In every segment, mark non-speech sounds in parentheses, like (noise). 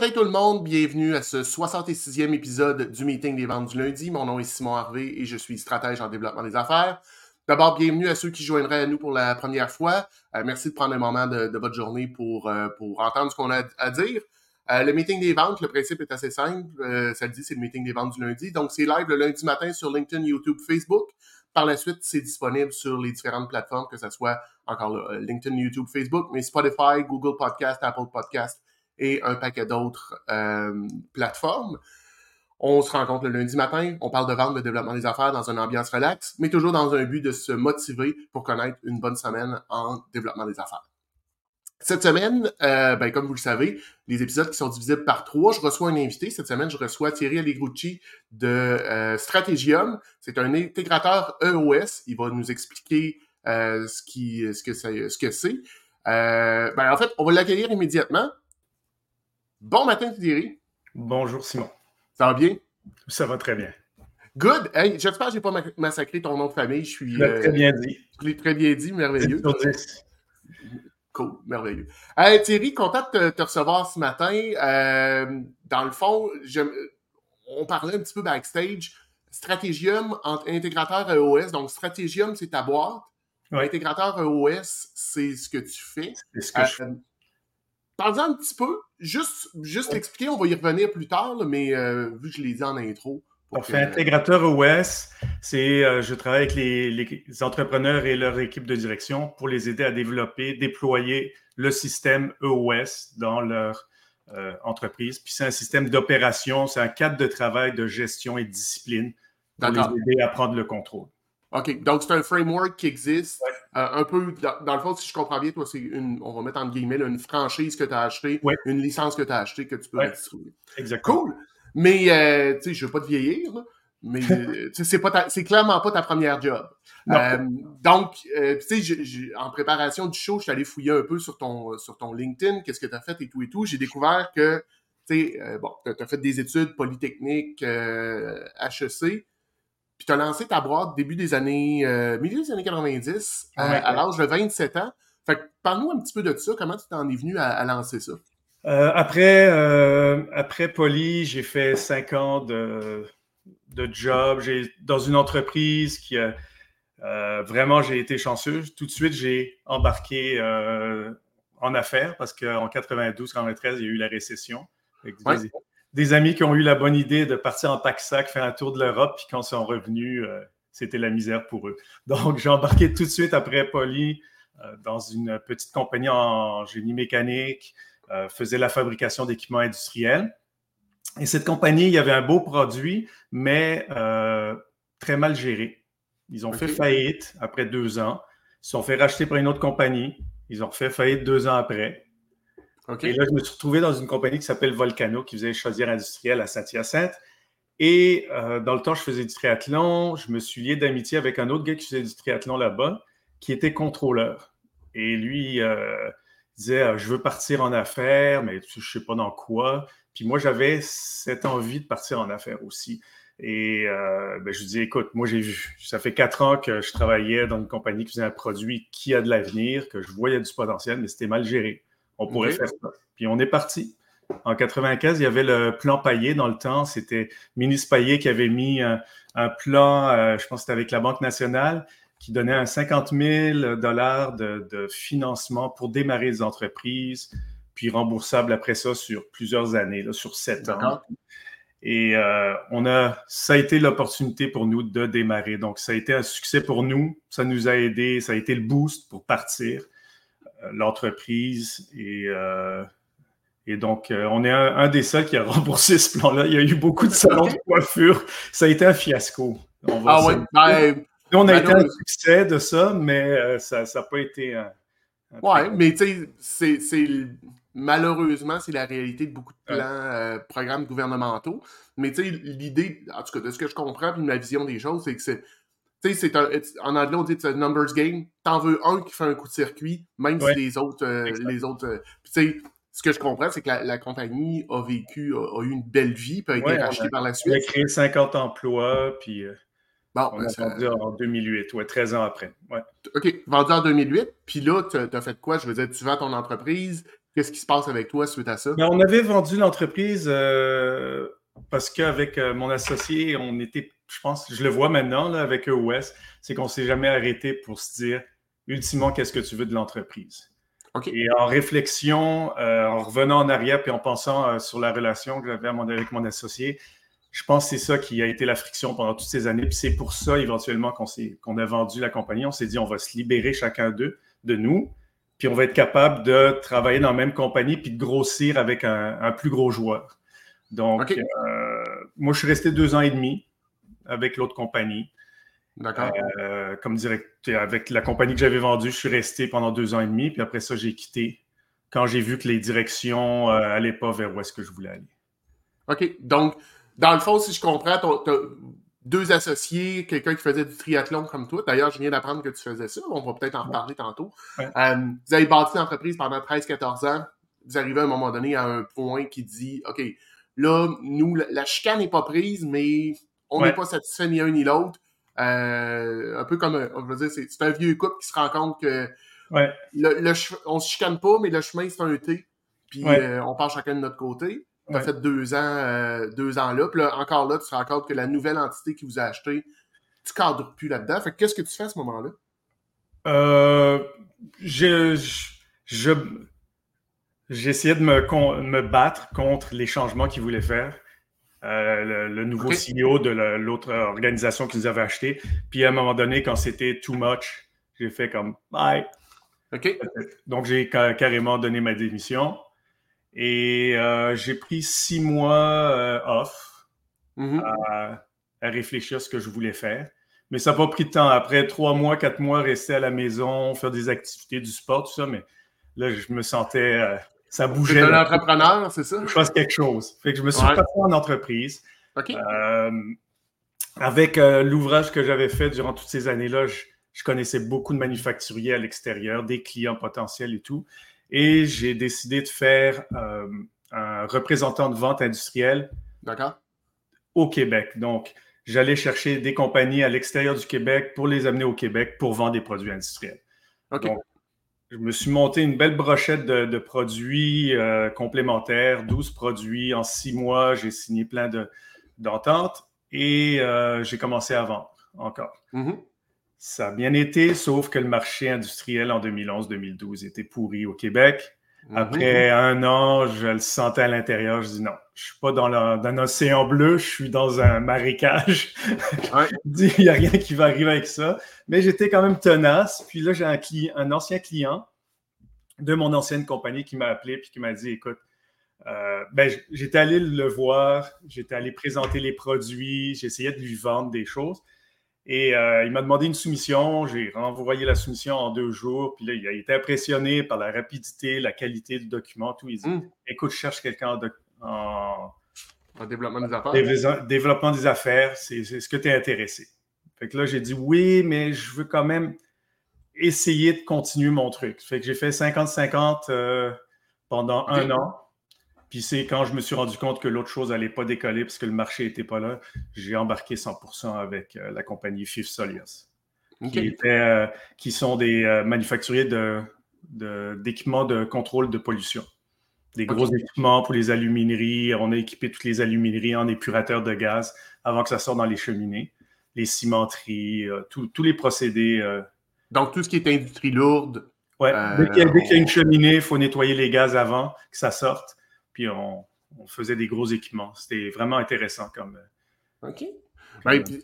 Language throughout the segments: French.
Matin tout le monde, bienvenue à ce 66e épisode du meeting des ventes du lundi. Mon nom est Simon Harvey et je suis stratège en développement des affaires. D'abord, bienvenue à ceux qui joindraient à nous pour la première fois. Euh, merci de prendre un moment de, votre journée pour, euh, pour entendre ce qu'on a à dire. Euh, le meeting des ventes, le principe est assez simple. ça le dit, c'est le meeting des ventes du lundi. Donc, c'est live le lundi matin sur LinkedIn, YouTube, Facebook. Par la suite, c'est disponible sur les différentes plateformes, que ce soit encore LinkedIn, YouTube, Facebook, mais Spotify, Google Podcast, Apple Podcast et un paquet d'autres euh, plateformes. On se rencontre le lundi matin, on parle de vente, de développement des affaires dans une ambiance relaxe, mais toujours dans un but de se motiver pour connaître une bonne semaine en développement des affaires. Cette semaine, euh, ben, comme vous le savez, les épisodes qui sont divisibles par trois, je reçois un invité. Cette semaine, je reçois Thierry Allegrucci de euh, Strategium. C'est un intégrateur EOS. Il va nous expliquer euh, ce, qui, ce que c'est. Euh, ben, en fait, on va l'accueillir immédiatement. Bon matin, Thierry. Bonjour, Simon. Ça va bien? Ça va très bien. Good. Hey, J'espère que je n'ai pas massacré ton nom de famille. Je suis. très bien dit. Je l'ai très bien dit, merveilleux. Cool, merveilleux. Hey, Thierry, content de te, recevoir ce matin. Euh, dans le fond, on parlait un petit peu backstage. Stratégium entre intégrateur EOS. Donc, Stratégium, c'est ta boîte. Intégrateur EOS, c'est ce que tu fais. C'est ce que je fais. Parle-en un petit peu. Juste, juste expliquer, on va y revenir plus tard, mais euh, vu que je l'ai dit en intro. On fait intégrateur OS, c'est euh, je travaille avec les, entrepreneurs et leur équipe de direction pour les aider à développer, déployer le système EOS dans leur euh, entreprise. Puis c'est un système d'opération, c'est un cadre de travail, de gestion et de discipline pour les aider à prendre le contrôle. OK. Donc, c'est un framework qui existe. Euh, un peu, dans, le fond, si je comprends bien, toi, c'est une, on va mettre en guillemets, une franchise que tu as achetée, une licence que tu as achetée que tu peux distribuer. Exactement. Cool. Mais, euh, tu sais, je veux pas te vieillir, mais (laughs) euh, c'est pas c'est clairement pas ta première job. donc, tu sais, en préparation du show, je suis allé fouiller un peu sur ton, sur ton LinkedIn, qu'est-ce que tu as fait et tout et tout. J'ai découvert que, tu sais, bon, tu as, fait des études polytechniques, HEC. Puis tu as lancé ta boîte début des années, euh, milieu des années 90, euh, à l'âge de 27 ans. Fait que parle-nous un petit peu de ça. Comment tu t'en es venu à, lancer ça? Euh, après, après Poly, j'ai fait cinq ans de, de job. J'ai dans une entreprise qui a vraiment j'ai été chanceux. Tout de suite, j'ai embarqué en affaires parce qu'en 92, 93, il y a eu la récession des amis qui ont eu la bonne idée de partir en pack-sac, faire un tour de l'Europe, puis quand ils sont revenus, euh, c'était la misère pour eux. (laughs) Donc, j'ai embarqué tout de suite après Poly euh, dans une petite compagnie en génie mécanique, euh, faisait la fabrication d'équipements industriels. Et cette compagnie, il y avait un beau produit, mais très mal géré. Ils ont fait faillite après deux ans. Ils se sont fait racheter par une autre compagnie. Ils ont fait faillite deux ans après. Et là, je me suis retrouvé dans une compagnie qui s'appelle Volcano, qui faisait chaudière industrielle à Saint-Hyacinthe. Et euh, dans le temps, je faisais du triathlon. Je me suis lié d'amitié avec un autre gars qui faisait du triathlon là-bas, qui était contrôleur. Et lui euh, disait euh, Je veux partir en affaires, mais je ne sais pas dans quoi. Puis moi, j'avais cette envie de partir en affaires aussi. Et ben, je lui dis Écoute, moi, j'ai vu. Ça fait quatre ans que je travaillais dans une compagnie qui faisait un produit qui a de l'avenir, que je voyais du potentiel, mais c'était mal géré. On pourrait faire ça. Puis on est parti. En 95, il y avait le plan Payet dans le temps. C'était Ministre Payet qui avait mis un, plan, euh, je pense que c'était avec la Banque nationale, qui donnait un 50 000 dollars de, financement pour démarrer les entreprises, puis remboursable après ça sur plusieurs années, sur sept ans. Et euh, on a, ça a été l'opportunité pour nous de démarrer. Donc, ça a été un succès pour nous. Ça nous a aidé. Ça a été le boost pour partir. Euh, l'entreprise. Et, euh, et donc, euh, on est un, des seuls qui a (laughs) remboursé ce plan-là. Il y a eu beaucoup de salons de coiffure. Ça a été un fiasco. ah oui. Ben, on a été un succès de ça, mais ça n'a pas été un. Oui, mais tu sais, c'est malheureusement, c'est la réalité de beaucoup de plans, programmes gouvernementaux. Mais tu sais, l'idée, en tout cas, de ce que je comprends, puis ma vision des choses, c'est que c'est tu sais, en anglais, on dit c'est un numbers game. T'en veux un qui fait un coup de circuit, même si les autres. Euh, les autres euh, tu sais, ce que je comprends, c'est que la, compagnie a vécu, a, eu une belle vie, puis a été rachetée par la suite. Elle a créé 50 emplois, puis. Euh, bon, on a vendu en 2008, ouais, 13 ans après. Ouais. OK, vendu en 2008, puis là, tu as fait quoi? Je veux dire, tu vends ton entreprise, Qu'est-ce qui se passe avec toi suite à ça? Ben, on avait vendu l'entreprise parce qu'avec euh, mon associé, on était, je pense, je le vois maintenant là, avec EOS, c'est qu'on ne s'est jamais arrêté pour se dire, ultimement, qu'est-ce que tu veux de l'entreprise? Et en réflexion, euh, en revenant en arrière puis en pensant sur la relation que j'avais avec mon associé, je pense que c'est ça qui a été la friction pendant toutes ces années. Puis c'est pour ça, éventuellement, qu'on a vendu la compagnie. On s'est dit, on va se libérer chacun d'eux, de nous, puis on va être capable de travailler dans la même compagnie puis de grossir avec un, plus gros joueur. Donc, euh, moi, je suis resté deux ans et demi avec l'autre compagnie. D'accord. Euh, comme directeur, avec la compagnie que j'avais vendue, je suis resté pendant deux ans et demi. Puis après ça, j'ai quitté quand j'ai vu que les directions n'allaient euh, pas vers où est-ce que je voulais aller. OK. Donc, dans le fond, si je comprends, tu as deux associés, quelqu'un qui faisait du triathlon comme toi. D'ailleurs, je viens d'apprendre que tu faisais ça. On va peut-être en reparler tantôt. Euh, vous avez bâti l'entreprise pendant 13-14 ans. Vous arrivez à un moment donné à un point qui dit OK, là, nous, la chicane n'est pas prise, mais on n'est pas satisfait ni un ni l'autre. Euh, un peu comme, je veux dire, c'est un vieux couple qui se rend compte que le, on se chicane pas, mais le chemin, c'est un T. Puis euh, on part chacun de notre côté. Tu as fait deux ans, euh, deux ans là. Puis là, encore là, tu te rends compte que la nouvelle entité qui vous a acheté, tu cadres plus là-dedans. Fait qu'est-ce que tu fais à ce moment-là? Euh, j'ai essayé de me, me, battre contre les changements qu'ils voulaient faire. Euh, le, nouveau CEO de l'autre organisation qu'ils avaient acheté. Puis à un moment donné, quand c'était too much, j'ai fait comme bye. OK. Donc j'ai carrément donné ma démission. Et euh, j'ai pris six mois euh, off mm-hmm. à, réfléchir à ce que je voulais faire. Mais ça n'a pas pris de temps. Après trois mois, quatre mois, rester à la maison, faire des activités, du sport, tout ça, mais là, je me sentais. Euh, ça bougeait. un entrepreneur, c'est ça? Je fasse quelque chose. Fait que je me suis passé en entreprise. avec l'ouvrage que j'avais fait durant toutes ces années-là, je, connaissais beaucoup de manufacturiers à l'extérieur, des clients potentiels et tout. Et j'ai décidé de faire euh, un représentant de vente industrielle au Québec. Donc, j'allais chercher des compagnies à l'extérieur du Québec pour les amener au Québec pour vendre des produits industriels. Donc, je me suis monté une belle brochette de, produits euh, complémentaires, 12 produits. En six mois, j'ai signé plein d'ententes et euh, j'ai commencé à vendre encore. Mm-hmm. Ça a bien été, sauf que le marché industriel en 2011-2012 était pourri au Québec. Mhm. Après un an, je le sentais à l'intérieur. Je dis non, je suis pas dans, un océan bleu, je suis dans un marécage. (laughs) Il n'y a rien qui va arriver avec ça. Mais j'étais quand même tenace. Puis là, j'ai un, un, ancien client de mon ancienne compagnie qui m'a appelé puis qui m'a dit écoute, euh, ben, j'étais allé le voir, j'étais allé présenter les produits, j'essayais de lui vendre des choses. Et euh, il m'a demandé une soumission. J'ai renvoyé la soumission en deux jours. Puis là, il a été impressionné par la rapidité, la qualité du document, tout. Il dit hmm. Écoute, je cherche quelqu'un en, en, développement des affaires. Développement des affaires, c'est ce que tu es intéressé. Fait que là, j'ai dit oui, mais je veux quand même essayer de continuer mon truc. Fait que j'ai fait 50-50 euh, pendant un an. Puis c'est quand je me suis rendu compte que l'autre chose n'allait pas décoller parce que le marché n'était pas là, j'ai embarqué 100% avec euh, la compagnie Fifth Solius, qui, euh, qui, sont des euh, manufacturiers d'équipements de, de, contrôle de pollution. Des gros équipements pour les alumineries. On a équipé toutes les alumineries en épurateurs de gaz avant que ça sorte dans les cheminées, les cimenteries, tous les procédés. Donc tout ce qui est industrie lourde. Oui, dès qu'il y, a une cheminée, il faut nettoyer les gaz avant que ça sorte puis on, faisait des gros équipements. C'était vraiment intéressant comme. Euh, OK. Ben, tu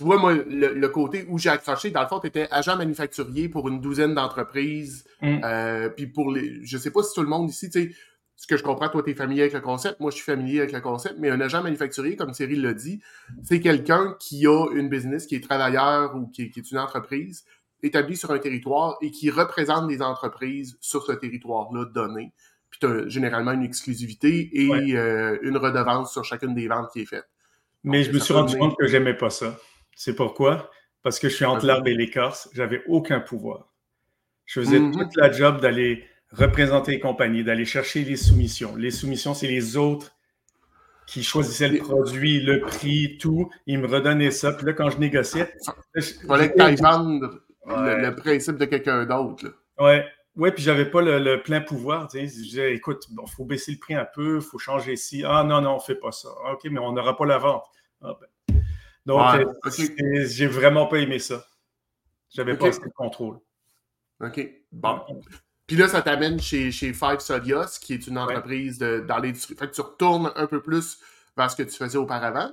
vois, moi, le, côté où j'ai accroché, dans le fond, tu étais agent manufacturier pour une douzaine d'entreprises. Mm. Euh, puis pour les. Je sais pas si tout le monde ici, tu sais, ce que je comprends, toi, tu es familier avec le concept. Moi, je suis familier avec le concept. Mais un agent manufacturier, comme Cyril l'a dit, c'est quelqu'un qui a une business, qui est travailleur ou qui, qui est une entreprise établie sur un territoire et qui représente des entreprises sur ce territoire-là donné puis tu as généralement une exclusivité et euh, une redevance sur chacune des ventes qui est faite. Mais je me suis rendu compte que j'aimais pas ça. C'est pourquoi? Parce que je suis entre l'arbre et l'écorce, j'avais aucun pouvoir. Je faisais mm-hmm. toute la job d'aller représenter les compagnies, d'aller chercher les soumissions. Les soumissions, c'est les autres qui choisissaient le produit, le prix, tout. Ils me redonnaient ça. Puis là, quand je négociais. Il fallait que tu le, principe de quelqu'un d'autre. Ouais. Oui, puis j'avais pas le, plein pouvoir. Je disais, écoute, il faut baisser le prix un peu, il faut changer ici. Ah non, non, on ne fait pas ça. Ah, OK, mais on n'aura pas la vente. Ah, ben. Donc, euh, j'ai vraiment pas aimé ça. J'avais pas assez de contrôle. OK. Bon. Puis là, ça t'amène chez, chez Five Solios, qui est une entreprise de, dans l'industrie. Fait que tu retournes un peu plus vers ce que tu faisais auparavant.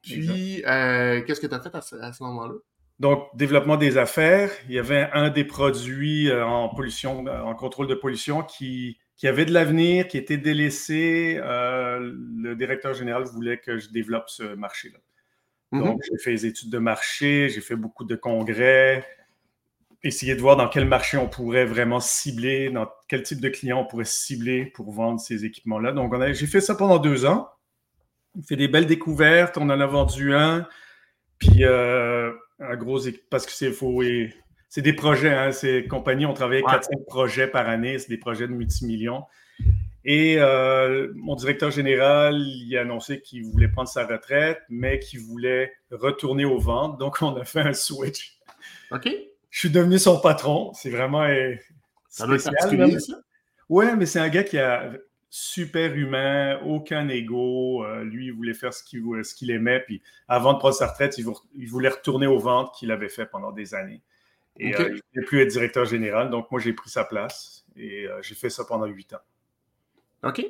Puis, euh, qu'est-ce que tu as fait à ce moment-là? Donc, développement des affaires. Il y avait un des produits euh, en pollution, euh, en contrôle de pollution qui, qui avait de l'avenir, qui était délaissé. Euh, le directeur général voulait que je développe ce marché-là. Mm-hmm. Donc, j'ai fait des études de marché, j'ai fait beaucoup de congrès, essayer de voir dans quel marché on pourrait vraiment cibler, dans quel type de client on pourrait cibler pour vendre ces équipements-là. Donc, j'ai fait ça pendant deux ans. On fait des belles découvertes. On en a vendu un. Puis, un gros parce que c'est faux et c'est des projets, hein, ces compagnies ont travaillé 4-5 projets par année, c'est des projets de multimillions. Et euh, mon directeur général, il a annoncé qu'il voulait prendre sa retraite, mais qu'il voulait retourner aux ventes. Donc, on a fait un switch. OK. Je suis devenu son patron. C'est vraiment euh, spécial. Ça Ouais, mais c'est un gars qui a super humain, aucun ego. Euh, lui, il voulait faire ce qu'il ce qu'il aimait. Puis avant de prendre sa retraite, il, voulait retourner aux ventes qu'il avait fait pendant des années. Et euh, il ne voulait plus être directeur général. Donc, moi, j'ai pris sa place et euh, j'ai fait ça pendant huit ans. OK.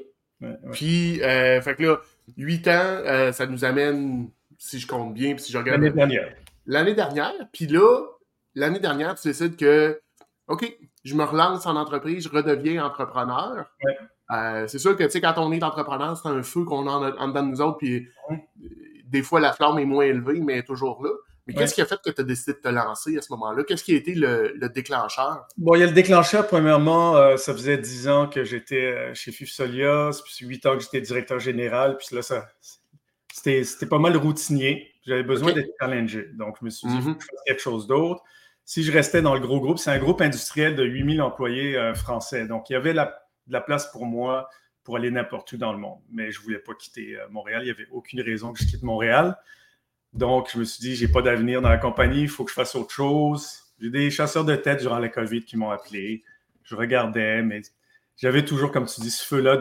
Puis, fait que là, huit ans, ça nous amène, si je compte bien, puis si je regarde. L'année dernière. L'année dernière. Puis là, l'année dernière, tu décides que, OK, je me relance en entreprise, je redeviens entrepreneur. Ouais. Euh, c'est sûr que, tu sais, quand on est entrepreneur, c'est un feu qu'on a en, dedans de nous autres, puis des fois, la flamme est moins élevée, mais elle est toujours là. Mais qu'est-ce qui a fait que tu as décidé de te lancer à ce moment-là? Qu'est-ce qui a été le, déclencheur? Bon, il y a le déclencheur, premièrement, euh, ça faisait dix ans que j'étais euh, chez Fifsolios, puis huit ans que j'étais directeur général, puis là, ça, c'était pas mal routinier. J'avais besoin d'être challengé. Donc, je me suis dit, il faut mm-hmm. que je fasse quelque chose d'autre. Si je restais dans le gros groupe, c'est un groupe industriel de 8000 employés français. Donc, il y avait la de la place pour moi pour aller n'importe où dans le monde. Mais je ne voulais pas quitter euh, Montréal. Il n'y avait aucune raison que je quitte Montréal. Donc, je me suis dit, j'ai pas d'avenir dans la compagnie, il faut que je fasse autre chose. J'ai des chasseurs de tête durant la COVID qui m'ont appelé. Je regardais, mais j'avais toujours, comme tu dis, ce feu-là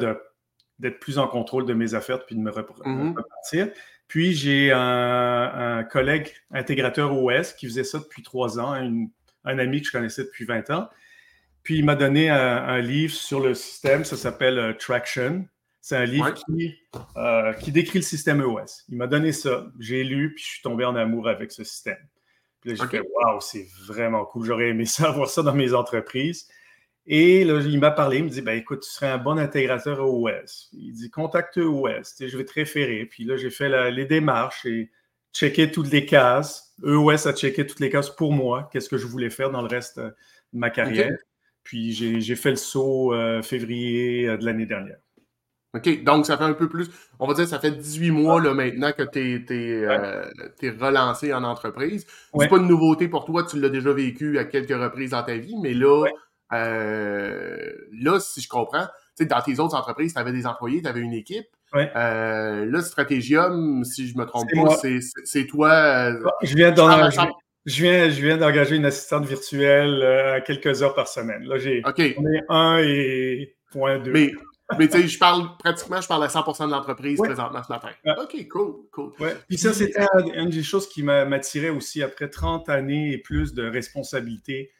d'être plus en contrôle de mes affaires puis de me mm-hmm. repartir. Puis, j'ai un, collègue intégrateur OS qui faisait ça depuis trois ans, un ami que je connaissais depuis 20 ans, puis il m'a donné un, livre sur le système, ça s'appelle euh, Traction. C'est un livre euh, qui, décrit le système EOS. Il m'a donné ça, j'ai lu, puis je suis tombé en amour avec ce système. Puis là, j'ai fait Waouh, c'est vraiment cool, j'aurais aimé ça, (laughs) avoir ça dans mes entreprises. Et là, il m'a parlé, il me dit ben, écoute, tu serais un bon intégrateur EOS. Il dit contacte EOS, je vais te référer. Puis là, j'ai fait les démarches et checké toutes les cases. EOS a checké toutes les cases pour moi, qu'est-ce que je voulais faire dans le reste de ma carrière? Puis j'ai fait le saut euh, février euh, de l'année dernière. OK, donc ça fait un peu plus, on va dire, ça fait 18 mois là, maintenant que tu es, euh, relancé en entreprise. C'est pas une nouveauté pour toi, tu l'as déjà vécu à quelques reprises dans ta vie, mais là, là si je comprends, dans tes autres entreprises, tu avais des employés, tu avais une équipe. là, Stratégium, si je me trompe pas, c'est toi. je viens dans je viens, je viens d'engager une assistante virtuelle à euh, quelques heures par semaine. Là, j'ai on est 1 et point 2. Mais, mais tu sais, je parle pratiquement, je parle à 100% de l'entreprise présentement ce matin. OK, cool, cool. Puis ça, c'était une des choses qui m'attirait aussi après 30 années et plus de responsabilités.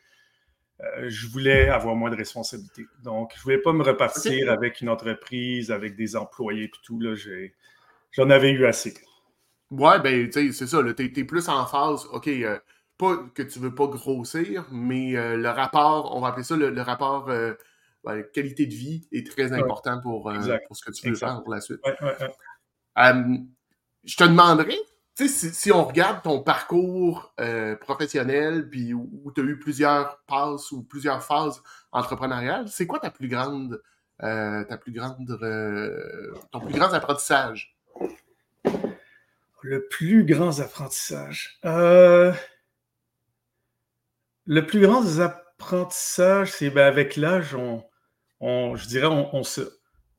Euh, je voulais avoir moins de responsabilités. Donc, je voulais pas me repartir avec une entreprise, avec des employés et tout. Là, j'en avais eu assez. Ouais, ben, tu sais, c'est ça. Tu es, plus en phase, OK, euh, pas que tu veux pas grossir, mais euh, le rapport, on va appeler ça le, rapport euh, ben, qualité de vie est très important pour, euh, pour, ce que tu veux faire pour la suite. je te demanderais, si, si on regarde ton parcours professionnel, puis où, tu as eu plusieurs passes ou plusieurs phases entrepreneuriales, c'est quoi ta plus grande, ta plus grande, ton plus grand apprentissage? Le plus grand apprentissage. Le plus grand apprentissage, c'est ben, avec l'âge, on, je dirais, on, se,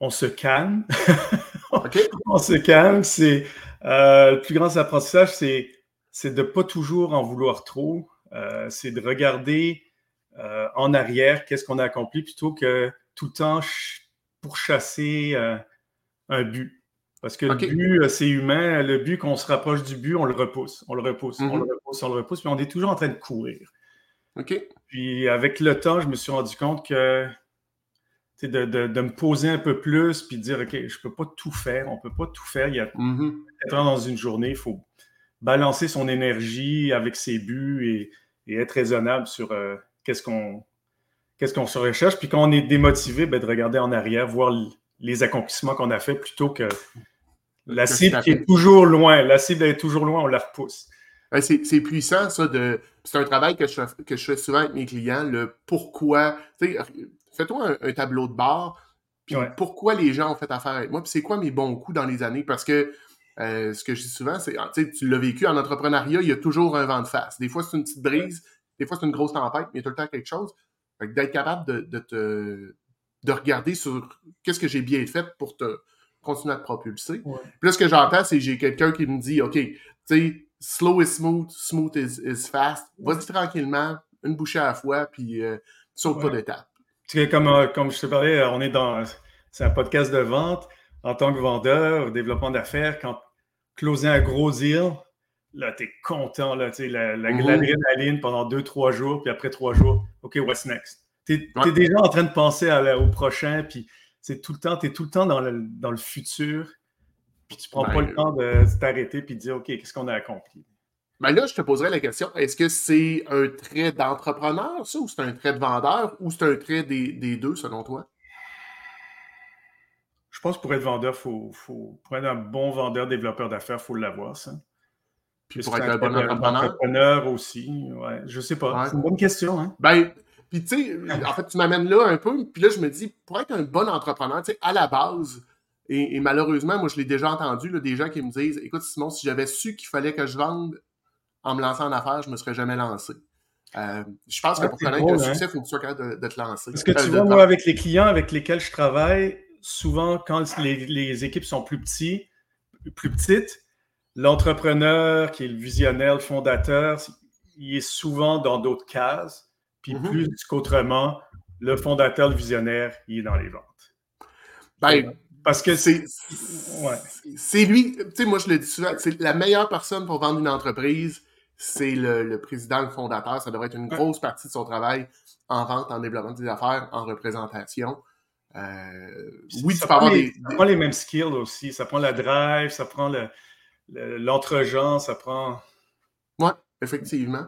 on se calme. (laughs) on se calme. C'est, euh, le plus grand apprentissage, c'est, c'est de ne pas toujours en vouloir trop. Euh, c'est de regarder euh, en arrière, qu'est-ce qu'on a accompli, plutôt que tout le temps pour chasser euh, un but. Parce que le but, c'est humain. Le but, qu'on se rapproche du but, on le repousse, on le repousse, on le mm-hmm. repousse, on le repousse, puis on est toujours en train de courir. OK. Puis avec le temps, je me suis rendu compte que de, de, me poser un peu plus, puis de dire, OK, je ne peux pas tout faire, on ne peut pas tout faire. Il y a mm dans une journée, il faut balancer son énergie avec ses buts et, être raisonnable sur qu'est-ce qu'on qu'est-ce qu'on se recherche. Puis quand on est démotivé, ben, de regarder en arrière, voir les accomplissements qu'on a fait plutôt que la cible qui est toujours loin. La cible est toujours loin, on la repousse. C'est puissant, ça. de C'est un travail que je, fais, que je fais souvent avec mes clients, le pourquoi. Fais-toi un, tableau de bord, puis pourquoi les gens ont fait affaire avec moi, puis c'est quoi mes bons coups dans les années. Parce que euh, ce que je dis souvent, c'est, tu l'as vécu en entrepreneuriat, il y a toujours un vent de face. Des fois, c'est une petite brise, des fois, c'est une grosse tempête, mais il y a tout le temps quelque chose. D'être capable de, te de regarder sur qu'est-ce que j'ai bien fait pour te continuer à te propulser. Puis là, ce que j'entends, c'est j'ai quelqu'un qui me dit OK, tu sais, slow is smooth, smooth is, fast. Vas-y tranquillement, une bouchée à la fois, puis euh, saute pas d'étape. Comme, euh, comme je te parlais, on est dans c'est un podcast de vente. En tant que vendeur, développement d'affaires, quand closer un gros deal, là, tu es content, là, tu sais, la, la, mhm. pendant deux, trois jours, puis après trois jours, OK, what's next? Tu es, déjà en train de penser au prochain, puis c'est tout le temps, tu es tout le temps dans le, dans le futur, puis tu prends pas le temps de, t'arrêter puis de dire, OK, qu'est-ce qu'on a accompli? Ben là, je te poserais la question, est-ce que c'est un trait d'entrepreneur, ça, ou c'est un trait de vendeur, ou c'est un trait des, des deux, selon toi? Je pense que pour être vendeur, faut, faut, pour être un bon vendeur, développeur d'affaires, il faut l'avoir, ça. Puis pour être un bon entrepreneur? entrepreneur aussi, ouais. Je sais pas. C'est une bonne question, hein? Ben, puis tu sais, en fait, tu m'amènes là un peu, puis là, je me dis, pour être un bon entrepreneur, tu sais, à la base, et, malheureusement, moi, je l'ai déjà entendu, là, des gens qui me disent, écoute, Simon, si j'avais su qu'il fallait que je vende en me lançant en affaires, je me serais jamais lancé. Euh, je pense que pour connaître un hein? succès, il faut que tu sois capable de, te lancer. Parce que tu vois, moi, avec les clients avec lesquels je travaille, souvent, quand les, les équipes sont plus petites, plus petites, l'entrepreneur qui est le visionnaire, le fondateur, il est souvent dans d'autres cases. Puis mm-hmm. plus qu'autrement, le fondateur, le visionnaire, il est dans les ventes. Ben, parce que c'est. C'est lui, tu sais, moi je le dis souvent, c'est la meilleure personne pour vendre une entreprise, c'est le, président, le fondateur. Ça devrait être une grosse partie de son travail en vente, en développement des affaires, en représentation. Euh, oui, ça prend les, Ça prend les mêmes skills aussi. Ça prend la drive, ça prend le, l'entre-gens, ça prend. Oui, effectivement.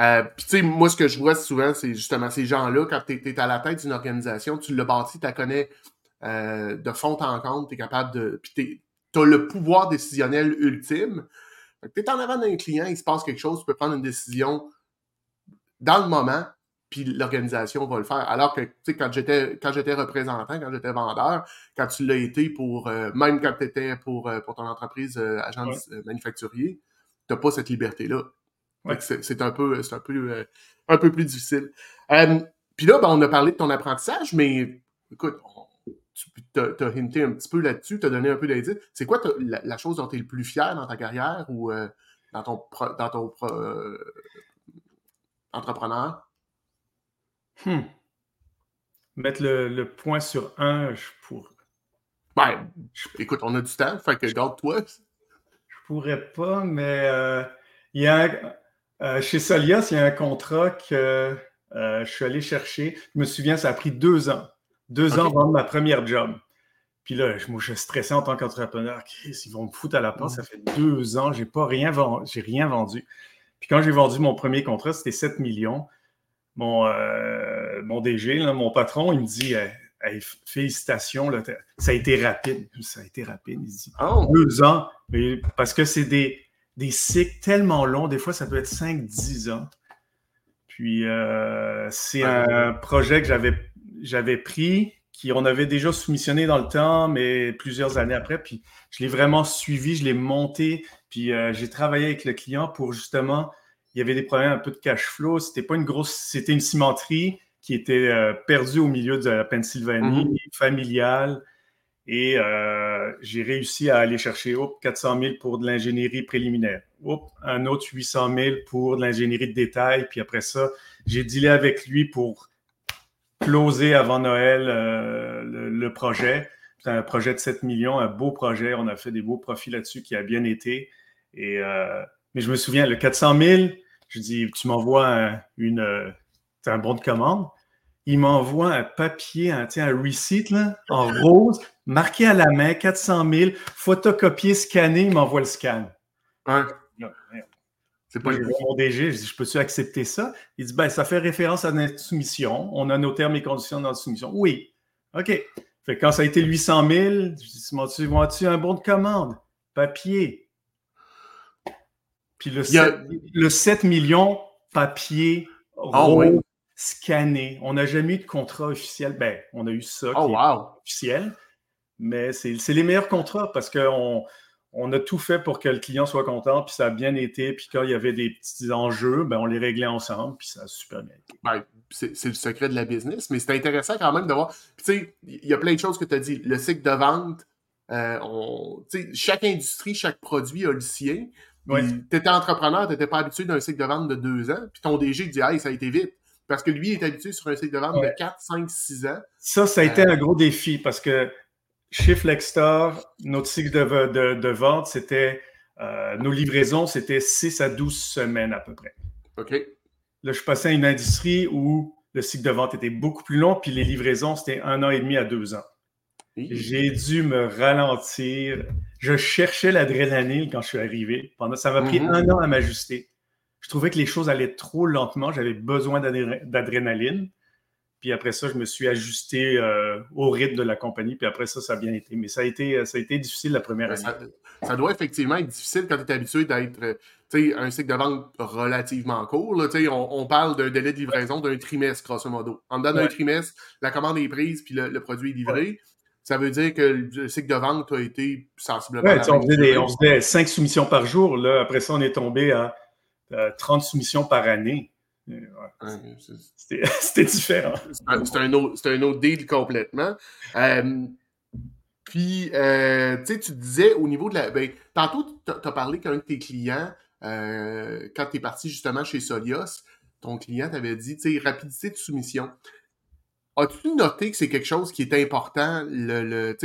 Euh, puis, tu sais, moi, ce que je vois souvent, c'est justement ces gens-là, quand tu es, à la tête d'une organisation, tu l'as bâti, tu la connais euh, de fond en compte, tu es capable de. Puis, tu as le pouvoir décisionnel ultime. Tu es en avant d'un client, il se passe quelque chose, tu peux prendre une décision dans le moment, puis l'organisation va le faire. Alors que, tu sais, quand j'étais, quand j'étais représentant, quand j'étais vendeur, quand tu l'as été pour, euh, même quand tu étais pour, euh, pour ton entreprise euh, agent manufacturier, tu n'as pas cette liberté-là. C'est un peu, c'est un peu, un peu plus difficile. puis là, ben, on a parlé de ton apprentissage, mais écoute, tu as, hinté un petit peu là-dessus, tu as donné un peu d'indice. C'est quoi la, chose dont tu es le plus fier dans ta carrière ou dans ton, dans ton entrepreneur? Hmm. Mettre le, point sur un, je pourrais. Ben, écoute, on a du temps, fait que garde-toi. Je pourrais pas, mais euh, y a euh, chez Solias, il y a un contrat que euh, je suis allé chercher. Je me souviens, ça a pris deux ans. Deux ans avant ma première job. Puis là, moi, je stressais en tant qu'entrepreneur. Ils vont me foutre à la porte. Ça fait deux ans, j'ai pas rien vendu. J'ai rien vendu. Puis quand j'ai vendu mon premier contrat, c'était 7 millions mon, euh, mon DG, mon patron, il me dit Félicitations, ça a été rapide. Ça a été rapide. Il dit oh. Deux ans, mais parce que c'est des, des cycles tellement longs, des fois ça peut être 5-10 ans. Puis euh, c'est un projet que j'avais, j'avais pris, qui on avait déjà soumissionné dans le temps, mais plusieurs années après. Puis je l'ai vraiment suivi, je l'ai monté, puis euh, j'ai travaillé avec le client pour justement il y avait des problèmes un peu de cash flow. C'était pas une grosse, c'était une cimenterie qui était euh, perdue au milieu de la Pennsylvanie, mhm. familiale. Et euh, j'ai réussi à aller chercher 400 000 pour de l'ingénierie préliminaire. un autre 800 000 pour de l'ingénierie de détail. Puis après ça, j'ai dealé avec lui pour closer avant Noël euh, le, projet. C'est un projet de 7 millions, un beau projet. On a fait des beaux profits là-dessus qui a bien été. Et, euh, mais je me souviens, le 400 000, je dis, tu m'envoies un, une, euh, un bon de commande. Il m'envoie un papier, un, un receipt là, en rose, marqué à la main, 400 000, photocopié, scanné. Il m'envoie le scan. Ouais. C'est pas mon DG, je dis, je peux-tu accepter ça? Il dit, ben, ça fait référence à notre soumission. On a nos termes et conditions dans notre soumission. Oui. OK. Fait quand ça a été 800 000, je dis, vois-tu un bon de commande? Papier. Puis le, 7, millions, papier, ah scanné. On n'a jamais eu de contrat officiel. Ben, on a eu ça oh, officiel, mais c'est les meilleurs contrats parce qu'on on a tout fait pour que le client soit content, puis ça a bien été. Puis quand il y avait des petits enjeux, ben, on les réglait ensemble, puis ça a super bien été. Ben, c'est le secret de la business, mais c'est intéressant quand même de voir. tu sais, il y a plein de choses que tu as dit. Le cycle de vente, euh, chaque industrie, chaque produit a le sien. Tu étais entrepreneur, tu n'étais pas habitué d'un cycle de vente de deux ans, puis ton DG dit Hey, ça a été vite. Parce que lui est habitué sur un cycle de vente de 4, 5, 6 ans. Ça, ça a été euh, un gros défi parce que chez Flexstar, notre cycle de, vente, c'était euh, nos livraisons, c'était 6 à 12 semaines à peu près. OK. Là, je passais à une industrie où le cycle de vente était beaucoup plus long, puis les livraisons, c'était un an et demi à deux ans. J'ai dû me ralentir. Je cherchais l'adrénaline quand je suis arrivé. Pendant, ça m'a pris mm-hmm. un an à m'ajuster. Je trouvais que les choses allaient trop lentement. J'avais besoin d'adrénaline. Puis après ça, je me suis ajusté euh, au rythme de la compagnie. Puis après ça, ça a bien été. Mais ça a été, ça a été difficile la première année. Ça, doit effectivement être difficile quand tu es habitué d'être un cycle de vente relativement court. Là, on, on, parle d'un délai de livraison d'un trimestre, grosso modo. En dedans d'un trimestre, la commande est prise puis le, produit est livré. Ça veut dire que le cycle de vente a été sensiblement. Ouais, on, faisait on faisait cinq soumissions par jour. Là. Après ça, on est tombé à 30 soumissions par année. (laughs) C'était différent. C'était un, autre deal complètement. Euh, puis, euh, tu sais, tu disais au niveau de la. Ben, tantôt, tu as parlé qu'un de tes clients, euh, quand tu es parti justement chez Solios, ton client t'avait dit, tu sais, rapidité de soumission. As-tu noté que c'est quelque chose qui est important? Le, le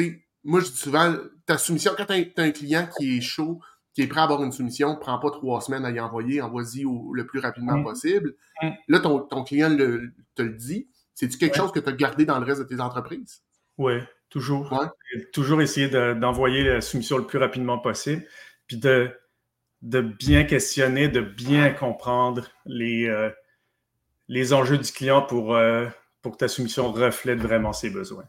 moi, je dis souvent, ta soumission, quand tu as, un client qui est chaud, qui est prêt à avoir une soumission, prend pas trois semaines à y envoyer, envoie-y le plus rapidement mm. possible. Mm. Là, ton, client te le dit. C'est-tu quelque chose que tu as gardé dans le reste de tes entreprises? Oui, toujours. Toujours essayer d'envoyer la soumission le plus rapidement possible, puis de, de bien questionner, de bien comprendre les, euh, les enjeux du client pour, euh, pour que ta soumission reflète vraiment ses besoins.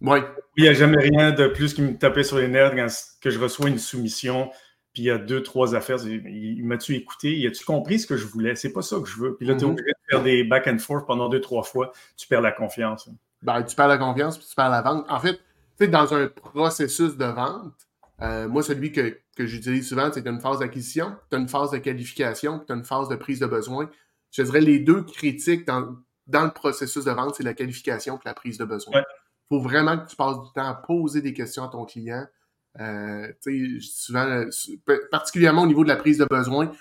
Oui. Il n'y a jamais rien de plus qui me tapait sur les nerfs quand que je reçois une soumission puis il y a deux, trois affaires. Il, m'a-tu écouté? Il a-tu compris ce que je voulais? C'est pas ça que je veux. Puis là, tu es mm-hmm. obligé de faire des back and forth pendant deux, trois fois. Tu perds la confiance. Ben, tu perds la confiance, puis tu perds la vente. En fait, tu sais, dans un processus de vente, euh, moi, celui que, que j'utilise souvent, c'est une phase d'acquisition, tu as une phase de qualification, puis tu as une phase de prise de besoin. Je dirais les deux critiques dans, dans le processus de vente, c'est la qualification et la prise de besoin. Faut vraiment que tu passes du temps à poser des questions à ton client, euh, souvent, euh, particulièrement au niveau de la prise de besoin,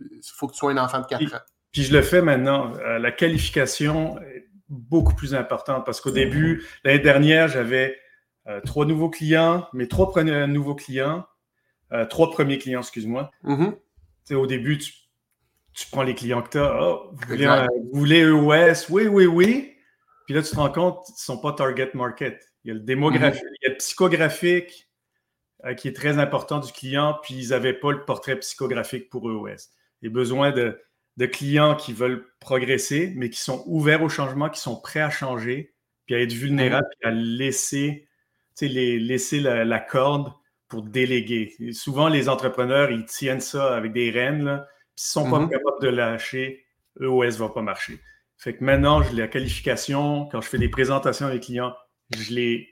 il faut que tu sois un enfant de 4 ans. Puis je le fais maintenant. Euh, la qualification est beaucoup plus importante parce qu'au début, l'année dernière, j'avais trois nouveaux clients, mes trois premiers nouveaux clients, trois premiers clients, excuse-moi. Mm-hmm. Au début, tu, prends les clients que tu as. Oh, vous, voulez, vous voulez EOS? Oui, oui, oui. Puis là, tu te rends compte, ils ne sont pas target market. Il y a le démographique, mm-hmm. il y a le psychographique, euh, qui est très important du client, puis ils n'avaient pas le portrait psychographique pour EOS. Il y a besoin de, clients qui veulent progresser, mais qui sont ouverts au changement, qui sont prêts à changer, puis à être vulnérables, puis à laisser, les, laisser la, corde pour déléguer. souvent, les entrepreneurs, ils tiennent ça avec des rênes, là, puis s'ils ne sont pas mm-hmm. capables de lâcher, EOS ne va pas marcher. Fait que maintenant, je la qualification, quand je fais des présentations avec les clients, je les.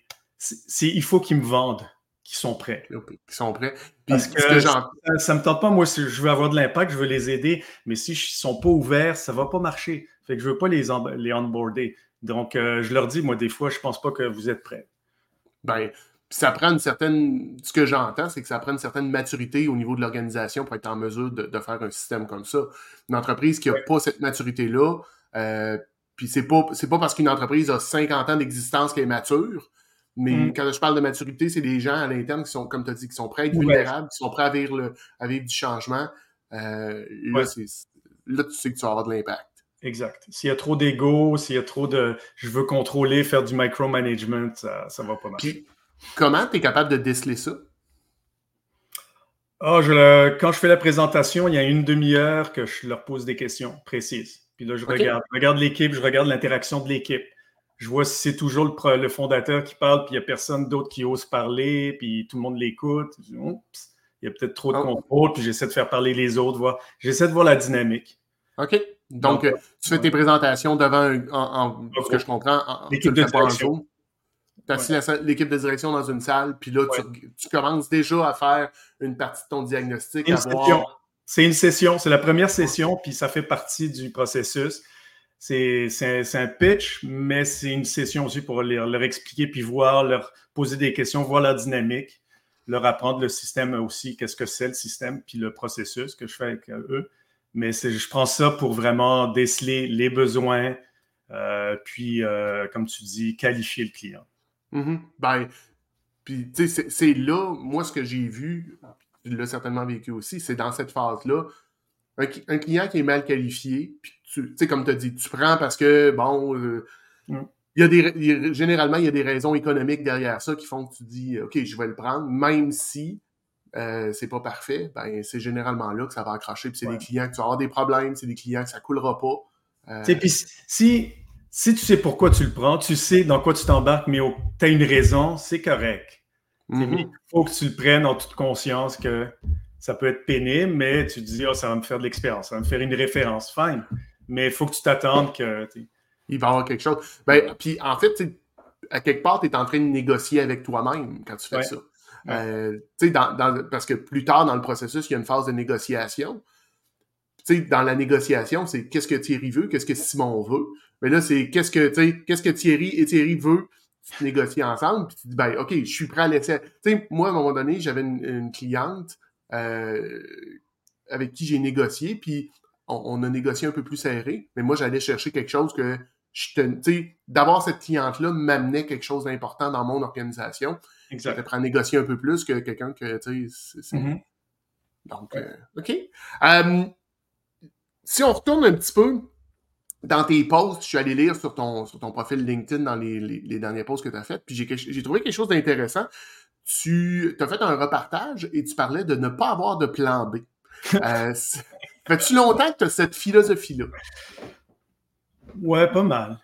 il faut qu'ils me vendent qui sont prêts. Qui sont prêts. Parce que, ça, ne me tente pas, moi, si je veux avoir de l'impact, je veux les aider, mais si ils ne sont pas ouverts, ça ne va pas marcher. Fait que je ne veux pas les, les onboarder. Donc, euh, je leur dis, moi, des fois, je ne pense pas que vous êtes prêts. Ben, ça prend une certaine. Ce que j'entends, c'est que ça prend une certaine maturité au niveau de l'organisation pour être en mesure de, faire un système comme ça. Une entreprise qui n'a pas cette maturité-là, euh, puis c'est pas, c'est pas parce qu'une entreprise a 50 ans d'existence qu'elle est mature, mais mm. quand je parle de maturité, c'est des gens à l'interne qui sont, comme tu as dit, qui sont prêts à être vulnérables, qui sont prêts à vivre, le, à vivre du changement. Euh, là, là, tu sais que tu vas avoir de l'impact. Exact. S'il y a trop d'ego, s'il y a trop de je veux contrôler, faire du micromanagement, ça, ça va pas marcher. comment tu es capable de déceler ça? Oh, je quand je fais la présentation, il y a une demi-heure que je leur pose des questions précises. Puis là, je regarde, je regarde l'équipe, je regarde l'interaction de l'équipe je vois si c'est toujours le, fondateur qui parle, puis il n'y a personne d'autre qui ose parler, puis tout le monde l'écoute. Il y a peut-être trop de ah. contrôle, puis j'essaie de faire parler les autres. J'essaie de voir la dynamique. OK. Donc, euh, tu fais tes présentations devant, en, ce que je comprends, l'équipe de direction. Tu as l'équipe de direction dans une salle, puis là, tu, commences déjà à faire une partie de ton diagnostic. C'est une session, c'est la première session, puis ça fait partie du processus c'est un pitch, mais c'est une session aussi pour leur, expliquer, puis voir, leur poser des questions, voir la dynamique, leur apprendre le système aussi, qu'est-ce que c'est le système, puis le processus que je fais avec eux. Mais je prends ça pour vraiment déceler les besoins, euh, puis, euh, comme tu dis, qualifier le client. Mm-hmm. Ben, puis, tu sais, c'est là, moi, ce que j'ai vu, tu l'as certainement vécu aussi, c'est dans cette phase-là, un, client qui est mal qualifié, puis tu sais, comme tu as dit, tu prends parce que, bon, euh, mm. il y a des, généralement, il y a des raisons économiques derrière ça qui font que tu dis, OK, je vais le prendre, même si euh, c'est pas parfait, ben, c'est généralement là que ça va accrocher. Puis c'est des clients que tu vas avoir des problèmes, c'est des clients que ça coulera pas. Euh... Puis si, si tu sais pourquoi tu le prends, tu sais dans quoi tu t'embarques, mais tu as une raison, c'est correct. Mm-hmm. Il faut que tu le prennes en toute conscience que ça peut être pénible, mais tu te dis, oh, ça va me faire de l'expérience, ça va me faire une référence. Fine. Mais il faut que tu t'attendes que. Il va y avoir quelque chose. Ben, puis en fait, à quelque part, tu es en train de négocier avec toi-même quand tu fais ça. Euh, dans, parce que plus tard dans le processus, il y a une phase de négociation. dans la négociation, c'est qu'est-ce que Thierry veut, qu'est-ce que Simon veut. Mais là, c'est qu'est-ce que, qu'est-ce que Thierry et Thierry veut négocier ensemble. Puis tu dis, ben, OK, je suis prêt à laisser. sais, moi, à un moment donné, j'avais une cliente euh, avec qui j'ai négocié, puis on, a négocié un peu plus serré, mais moi, j'allais chercher quelque chose que je sais, d'avoir cette cliente-là m'amenait quelque chose d'important dans mon organisation. Exact. J'étais à négocier un peu plus que quelqu'un que, tu sais, mm-hmm. Donc, euh, OK. Euh, si on retourne un petit peu dans tes posts, je suis allé lire sur ton, sur ton profil LinkedIn dans les, les, derniers posts que tu as fait, puis j'ai trouvé quelque chose d'intéressant tu as fait un repartage et tu parlais de ne pas avoir de plan B. (laughs) Euh, Fais-tu longtemps que tu as cette philosophie-là? Ouais, pas mal.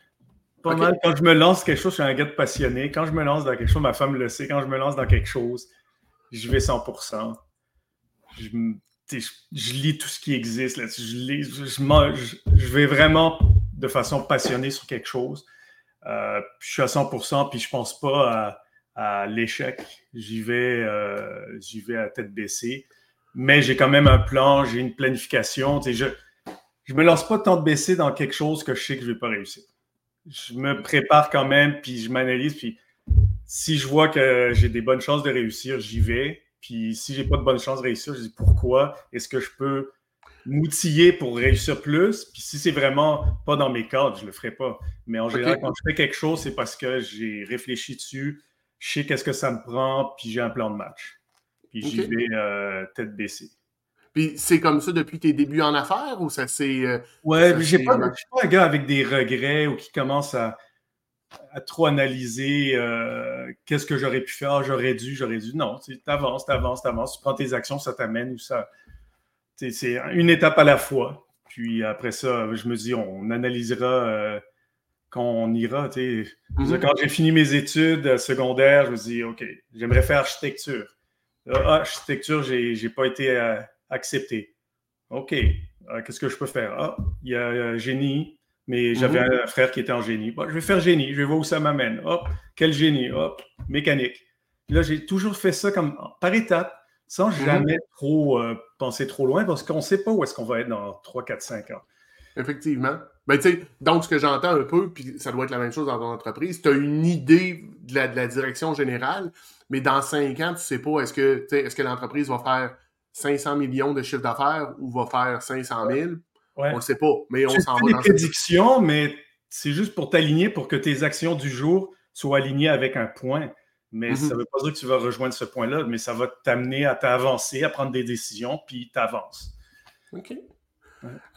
Pas mal. Quand je me lance quelque chose, je suis un gars de passionné. Quand je me lance dans quelque chose, ma femme le sait, quand je me lance dans quelque chose, je vais 100%. Je, je, lis tout ce qui existe là je, lis, je, je, vais vraiment de façon passionnée sur quelque chose. Euh, je suis à 100%, puis je pense pas à l'échec. J'y vais, euh, j'y vais à tête baissée. Mais j'ai quand même un plan, j'ai une planification. je ne me lance pas tant de baisser dans quelque chose que je sais que je ne vais pas réussir. Je me prépare quand même, puis je m'analyse. Puis si je vois que j'ai des bonnes chances de réussir, j'y vais. Puis si j'ai pas de bonnes chances de réussir, je dis pourquoi est-ce que je peux m'outiller pour réussir plus. Puis si c'est vraiment pas dans mes cadres, je le ferai pas. Mais en général, quand je fais quelque chose, c'est parce que j'ai réfléchi dessus, je sais qu'est-ce que ça me prend, puis j'ai un plan de match. Puis j'y vais euh, tête baissée. Puis c'est comme ça depuis tes débuts en affaires ou ça s'est. Euh, ouais, je ne pas, suis pas un gars avec des regrets ou qui commence à, trop analyser euh, qu'est-ce que j'aurais pu faire, j'aurais dû, j'aurais dû. Non, tu avances, tu avances, tu avances, tu prends tes actions, ça t'amène ou ça. C'est une étape à la fois. Puis après ça, je me dis, on analysera quand on ira. Mhm. Quand j'ai fini mes études secondaires, je me dis, OK, j'aimerais faire architecture. Ah, architecture, je n'ai pas été euh, accepté. OK, euh, qu'est-ce que je peux faire? Ah, il y a génie, mais j'avais mhm. un frère qui était en génie. je vais faire génie, je vais voir où ça m'amène. Hop, quel génie? Hop, mécanique. là, j'ai toujours fait ça comme par étapes, sans mhm. jamais trop euh, penser trop loin, parce qu'on ne sait pas où est-ce qu'on va être dans 3, 4, 5 ans. Effectivement. Ben, tu sais, donc, ce que j'entends un peu, puis ça doit être la même chose dans ton entreprise, tu as une idée de la, direction générale, mais dans cinq ans, tu sais pas, est-ce que, l'entreprise va faire 500 millions de chiffre d'affaires ou va faire 500 000? On ne sait pas, mais on s'en va des prédictions, mais c'est juste pour t'aligner pour que tes actions du jour soient alignées avec un point. Mais mm-hmm. ça ne veut pas dire que tu vas rejoindre ce point-là, mais ça va t'amener à t'avancer, à prendre des décisions, puis t'avances. OK.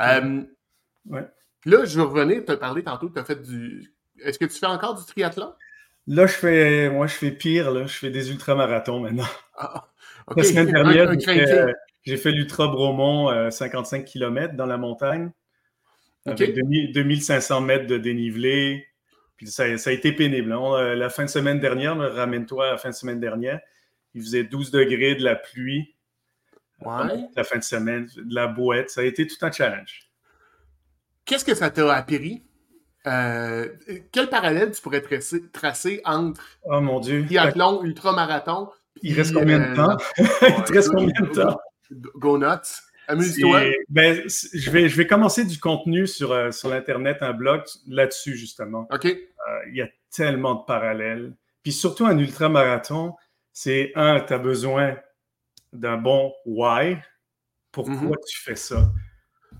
Euh, là, je veux revenir, tu as parlé tantôt, tu as fait du. Est-ce que tu fais encore du triathlon? Là, je fais, moi, je fais pire, là. Je fais des ultramarathons maintenant. Ah, La semaine dernière, j'ai fait, l'Ultra Bromont, 55 euh, km dans la montagne, avec 2500 mètres de dénivelé. Puis ça, a été pénible. Hein. Euh, la fin de semaine dernière, ramène-toi à la fin de semaine dernière, il faisait 12 degrés de la pluie. La fin de semaine, de la boîte, ça a été tout un challenge. Qu'est-ce que ça t'a appris? Euh, quel parallèle tu pourrais tracer, entre oh, mon Dieu. triathlon, ultramarathon? Il reste combien de euh, temps? (laughs) il te reste combien de temps? Go nuts. Amuse-toi. Ben, je, vais, je vais commencer du contenu sur, euh, sur l'Internet, un blog là-dessus, justement. OK. Il y a tellement de parallèles. Puis surtout un ultramarathon, c'est un, tu as besoin d'un bon why. Pourquoi mm-hmm. tu fais ça?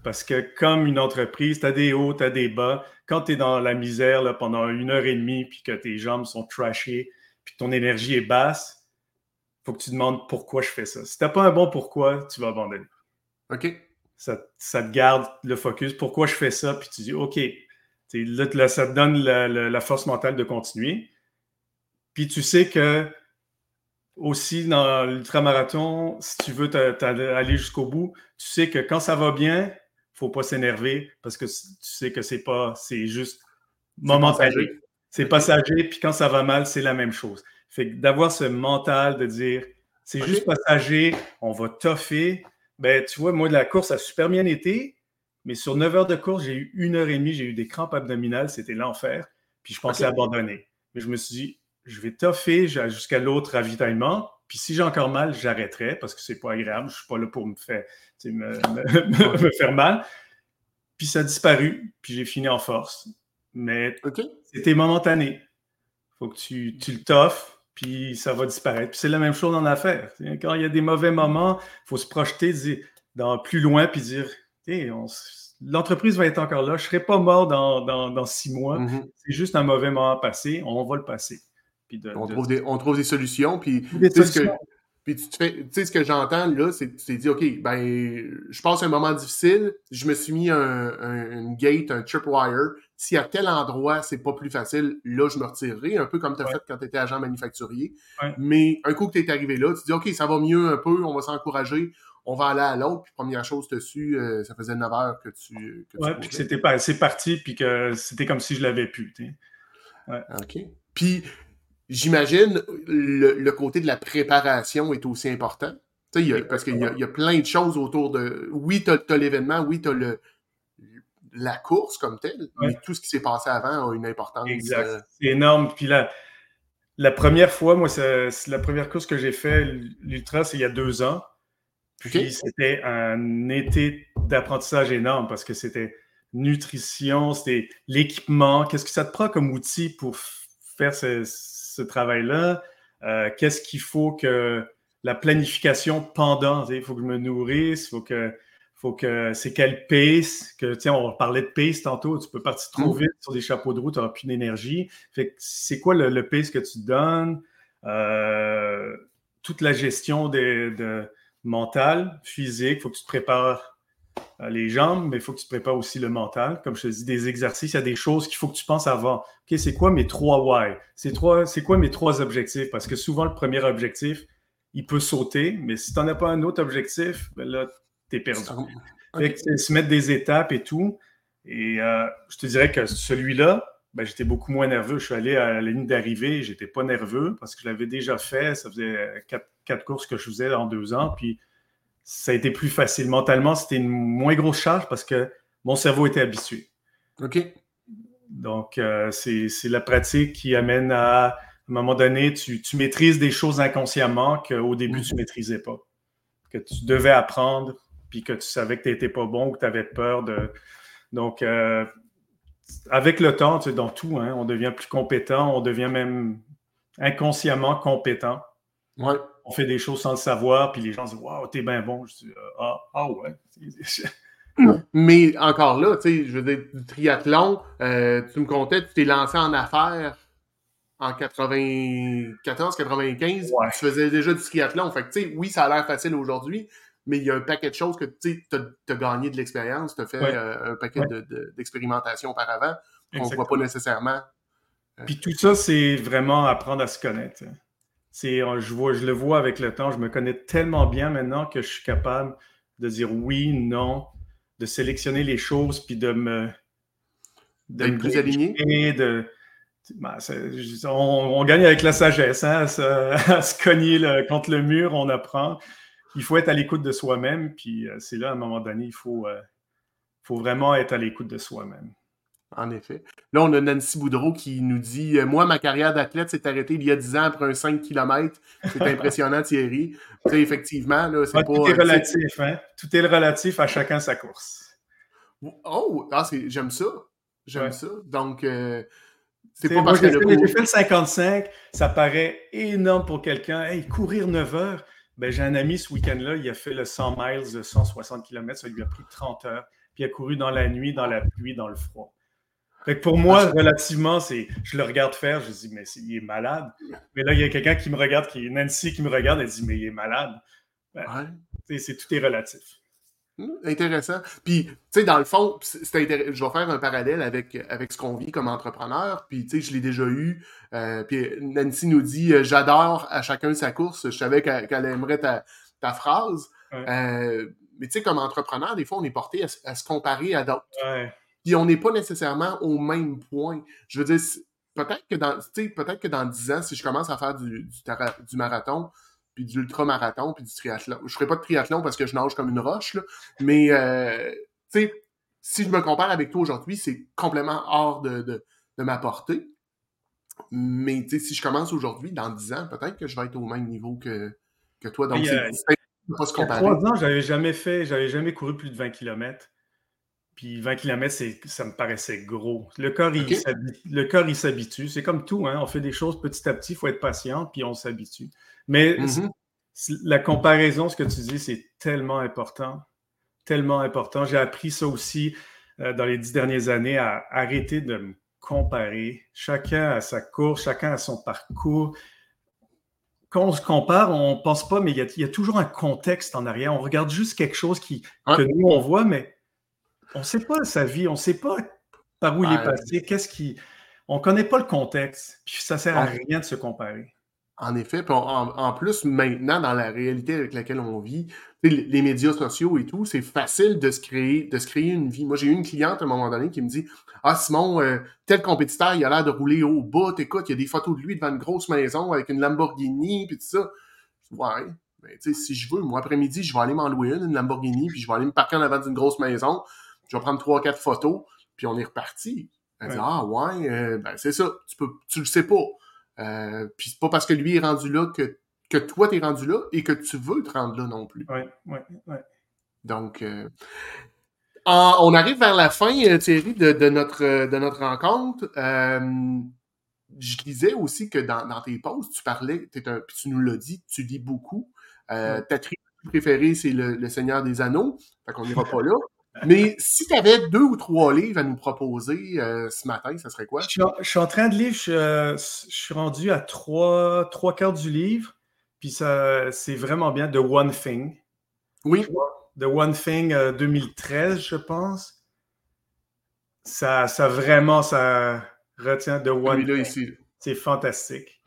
Parce que comme une entreprise, tu as des hauts, tu as des bas. Quand tu es dans la misère là, pendant une heure et demie, puis que tes jambes sont trashées, puis ton énergie est basse, faut que tu demandes pourquoi je fais ça. Si tu n'as pas un bon pourquoi, tu vas abandonner. OK. Ça, te garde le focus. Pourquoi je fais ça? Puis tu dis, OK. Là, ça te donne la force mentale de continuer. Puis tu sais que aussi dans l'ultramarathon, si tu veux aller jusqu'au bout, tu sais que quand ça va bien, faut pas s'énerver parce que tu sais que c'est pas, c'est juste momentané. C'est passager, puis quand ça va mal, c'est la même chose. Fait d'avoir ce mental de dire, c'est juste passager, on va toffer. Ben, tu vois, moi, de la course a super bien été, mais sur 9 heures de course, j'ai eu une heure et demie, j'ai eu des crampes abdominales, c'était l'enfer, puis je pensais abandonner. Mais je me suis dit, je vais toffer jusqu'à l'autre ravitaillement. Puis si j'ai encore mal, j'arrêterai parce que c'est pas agréable. Je suis pas là pour me faire, (laughs) me, faire mal. Puis ça a disparu. Puis j'ai fini en force. Mais c'était momentané. faut que tu, tu le toffes, puis ça va disparaître. Puis c'est la même chose en affaires. Quand il y a des mauvais moments, il faut se projeter dans plus loin puis dire l'entreprise va être encore là. Je ne serai pas mort dans, six mois. Mm-hmm. C'est juste un mauvais moment passé. On va le passer on, Trouve des, on trouve des solutions. Puis, Que, puis tu fais, sais, ce que j'entends là, c'est tu t'es dit, OK, ben, je passe un moment difficile, je me suis mis un, une gate, un tripwire. Si à tel endroit, c'est pas plus facile, là, je me retirerai, un peu comme tu as fait quand tu étais agent manufacturier. Mais un coup que tu es arrivé là, tu dis, OK, ça va mieux un peu, on va s'encourager, on va aller à l'autre. Puis première chose dessus, euh, ça faisait 9 heures que tu. Que puis que c'était parti, puis que c'était comme si je l'avais pu. Ouais. OK. Puis J'imagine le, le, côté de la préparation est aussi important. Y a, parce qu'il y, y, a plein de choses autour de. Oui, tu as, l'événement, oui, tu as le, la course comme telle, mais tout ce qui s'est passé avant a une importance. Exact. Euh, c'est énorme. Puis la, la première fois, moi, c'est la première course que j'ai fait, l'Ultra, c'est il y a deux ans. Puis c'était un été d'apprentissage énorme parce que c'était nutrition, c'était l'équipement. Qu'est-ce que ça te prend comme outil pour faire ce, ce travail-là? Euh, qu'est-ce qu'il faut que la planification pendant, il faut que je me nourrisse, il faut que, faut que c'est quel pace, que, tiens, on parlait de pace tantôt, tu peux partir trop mm. vite sur des chapeaux de route, tu n'auras plus d'énergie. Fait c'est quoi le, pace que tu donnes? Euh, toute la gestion de, de mentale, physique, il faut que tu te prépares les jambes, mais il faut que tu prépares aussi le mental. Comme je te dis, des exercices, il y a des choses qu'il faut que tu penses avant. OK, c'est quoi mes trois why? C'est, trois, c'est quoi mes trois objectifs? Parce que souvent, le premier objectif, il peut sauter, mais si tu n'en as pas un autre objectif, ben là, tu es perdu. c'est se mettre des étapes et tout. Et euh, je te dirais que celui-là, ben, j'étais beaucoup moins nerveux. Je suis allé à la ligne d'arrivée, j'étais pas nerveux parce que je l'avais déjà fait. Ça faisait quatre, quatre courses que je faisais en deux ans. Puis ça a été plus facile. Mentalement, c'était une moins grosse charge parce que mon cerveau était habitué. OK. Donc, euh, c'est la pratique qui amène à, à un moment donné, tu, maîtrises des choses inconsciemment qu'au début, tu ne maîtrisais pas. Que tu devais apprendre, puis que tu savais que tu n'étais pas bon ou que tu avais peur de. Donc, euh, avec le temps, tu sais, dans tout, hein, on devient plus compétent, on devient même inconsciemment compétent. Ouais. On fait des choses sans le savoir, puis les gens disent Waouh, t'es bien bon. Je dis Ah, ah ouais. (laughs) Mais encore là, tu sais, je veux dire, du triathlon, euh, tu me comptais, tu t'es lancé en affaires en 94, 95. Ouais. Tu faisais déjà du triathlon. Fait que, tu sais, oui, ça a l'air facile aujourd'hui, mais il y a un paquet de choses que, tu sais, as, gagné de l'expérience, tu as fait Ouais. euh, un paquet Ouais. de- de- d'expérimentation auparavant qu'on ne voit pas nécessairement. Puis tout ça, c'est vraiment apprendre à se connaître. C'est, euh, je, vois, je le vois avec le temps. Je me connais tellement bien maintenant que je suis capable de dire oui, non, de sélectionner les choses, puis de me. D'être me plus aligné. De, Ben, on, on gagne avec la sagesse, hein, à, se, (laughs) à se cogner le- contre le mur, on apprend. Il faut être à l'écoute de soi-même, puis euh, c'est là, à un moment donné, il faut, euh, faut vraiment être à l'écoute de soi-même. En effet. Là, on a Nancy Boudreau qui nous dit euh, Moi, ma carrière d'athlète s'est arrêtée il y a 10 ans après un 5 km. C'est (laughs) impressionnant, Thierry. Tu sais, effectivement, là, c'est Ouais, pas. tout est euh, relatif, hein? Tout est relatif à chacun sa course. Oh, ah, c'est- j'aime ça. J'aime Ouais. ça. Donc, euh, c'est pas parce j'ai fait, couru- j'ai fait le 55, ça paraît énorme pour quelqu'un. Hey, courir 9 heures. Ben, j'ai un ami ce week-end-là, il a fait le 100 miles de 160 km, ça lui a pris 30 heures. Puis il a couru dans la nuit, dans la pluie, dans le froid. Fait que pour moi, relativement, c'est, je le regarde faire, je dis, mais il est malade. Mais là, il y a quelqu'un qui me regarde, qui est Nancy qui me regarde, elle dit, mais il est malade. Ouais. T'sais, c'est, tout est relatif. Hmm, Intéressant. Puis, tu sais, dans le fond, c'est je vais faire un parallèle avec, avec ce qu'on vit comme entrepreneur. Puis, tu sais, je l'ai déjà eu. Euh, puis, Nancy nous dit euh, J'adore à chacun sa course. Je savais qu'elle aimerait ta, ta phrase. Ouais. Euh, mais, tu sais, comme entrepreneur, des fois, on est porté à, se- à se comparer à d'autres. Ouais. Puis, on n'est pas nécessairement au même point. Je veux dire, peut-être que dans, peut-être que dans 10 ans, si je commence à faire du, du, marathon, puis du ultramarathon, puis du triathlon. Je ferai pas de triathlon parce que je nage comme une roche, là. Mais, euh, tu sais, si je me compare avec toi aujourd'hui, c'est complètement hors de, de, de ma portée. Mais, si je commence aujourd'hui, dans 10 ans, peut-être que je vais être au même niveau que, que toi. Donc, c'est de pas se comparer. trois ans, j'avais jamais fait, j'avais jamais couru plus de 20 km. Puis 20 km, ça me paraissait gros. Le corps, il s'habitue. C'est comme tout, hein? on fait des choses petit à petit, il faut être patient, puis on s'habitue. Mais Mhm. c'est- la comparaison, ce que tu dis, c'est tellement important. Tellement important. J'ai appris ça aussi euh, dans les dix dernières années, à arrêter de me comparer. Chacun a sa course, chacun a son parcours quand on se compare, on pense pas, mais il y, a, il y a toujours un contexte en arrière. On regarde juste quelque chose qui, que nous, on voit, mais on ne sait pas sa vie, on ne sait pas par où il est passé, qu'est-ce qui. On ne connaît pas le contexte, puis ça sert à rien de se comparer. En effet, puis on- en, en plus, maintenant, dans la réalité avec laquelle on vit, les les médias sociaux et tout, c'est facile de se créer, de se créer une vie. Moi, j'ai eu une cliente à un moment donné qui me dit Ah, Simon, euh, tel compétiteur, il a l'air de rouler au bout. Écoute, il y a des photos de lui devant une grosse maison avec une Lamborghini, puis tout ça. Ouais, mais tu sais, si je veux, moi, après-midi, je vais aller m'en louer une, une Lamborghini, puis je vais aller me parquer en avant d'une grosse maison. Je vais prendre trois, quatre photos, puis on est reparti. Elle dit. Ah, ouais, euh, ben c'est ça, tu, peux, tu le sais pas. Euh, puis c'est pas parce que lui est rendu là que, que toi t'es rendu là et que tu veux te rendre là non plus. Oui, oui, oui. Donc, euh, en- on arrive vers la fin, Thierry, de, de notre, de notre rencontre. Je disais aussi que dans, dans tes posts, tu parlais, un, puis tu nous l'as dit, tu lis beaucoup. Ta trilogie préférée, c'est le, le Seigneur des Anneaux. Fait qu'on n'ira pas là. Mais si tu avais deux ou trois livres à nous proposer euh, ce matin, ça serait quoi? Je suis, en, je suis en train de lire, je, euh, je suis rendu à trois, trois quarts du livre, puis ça, c'est vraiment bien. The One Thing. Oui. The One Thing euh, 2013, je pense. Ça, ça vraiment, ça retient The One Celui-là Thing. ici. C'est fantastique.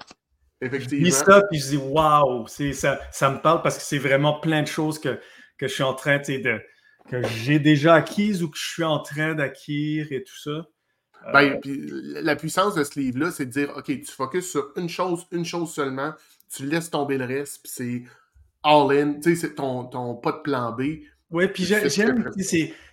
Je Effectivement. lis ça, puis je dis waouh, ça, ça me parle parce que c'est vraiment plein de choses que, que je suis en train de. Que j'ai déjà acquises ou que je suis en train d'acquérir et tout ça. Euh, Ben, puis la puissance de ce livre-là, c'est de dire, OK, tu focuses sur une chose, une chose seulement, tu laisses tomber le reste, puis c'est all-in, tu sais, c'est ton, ton pas de plan B. Oui, puis j'aime,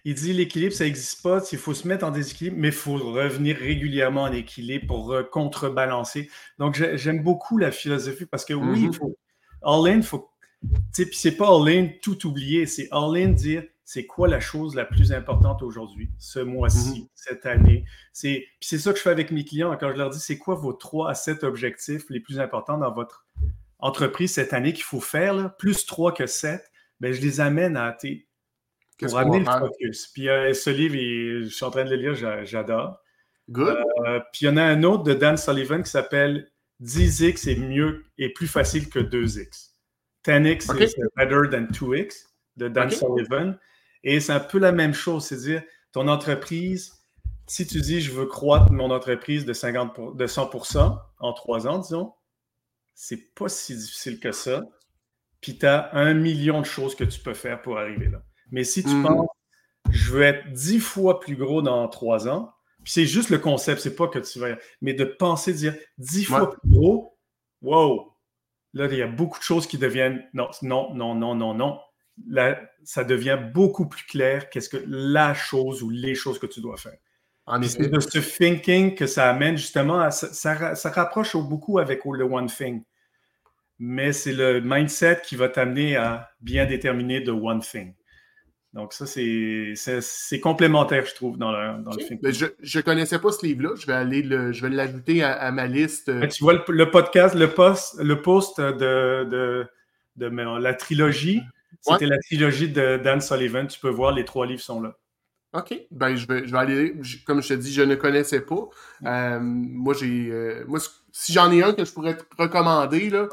il dit l'équilibre, ça n'existe pas, il faut se mettre en déséquilibre, mais il faut revenir régulièrement en équilibre pour euh, contrebalancer. Donc, j'ai- j'aime beaucoup la philosophie parce que oui, Mhm. il faut all-in, faut, tu sais, puis c'est pas all-in tout oublier, c'est all-in dire c'est quoi la chose la plus importante aujourd'hui, ce mois-ci, mm-hmm. cette année? C'est ça que je fais avec mes clients quand je leur dis c'est quoi vos trois à sept objectifs les plus importants dans votre entreprise cette année qu'il faut faire, plus trois que sept, ben, je les amène à pour amener le focus. Puis euh, ce livre, je suis en train de le lire, j'adore. Good. Euh, puis il y en a un autre de Dan Sullivan qui s'appelle 10x est mieux et plus facile que 2x. 10x is better than 2x de Dan Sullivan. Et c'est un peu la même chose, c'est-à-dire ton entreprise, si tu dis je veux croître mon entreprise de, 50 de 100% en trois ans, disons, c'est pas si difficile que ça. Puis tu as un million de choses que tu peux faire pour arriver là. Mais si tu mm-hmm. penses, je veux être dix fois plus gros dans trois ans, puis c'est juste le concept, c'est pas que tu vas. Mais de penser, dire dix fois plus gros, wow! Là, il y a beaucoup de choses qui deviennent non, non, non, non, non, non. Là, ça devient beaucoup plus clair qu'est-ce que la chose ou les choses que tu dois faire. C'est de ce thinking que ça amène justement à. Ça, ça, rapproche beaucoup avec le one thing. Mais c'est le mindset qui va t'amener à bien déterminer the one thing. Donc, ça, c'est complémentaire, je trouve, dans le, dans film. Ben, je ne connaissais pas ce livre-là. Je vais aller le, je vais l'ajouter à, ma liste. Ben, tu vois, le, podcast, le post, le post de, de, de, la trilogie, c'était la trilogie de Dan Sullivan. Tu peux voir, les trois livres sont là. OK. Ben, je vais, je vais aller. Comme je te dis, je ne connaissais pas. Euh, moi, j'ai. Euh, moi, si j'en ai un que je pourrais te recommander, là,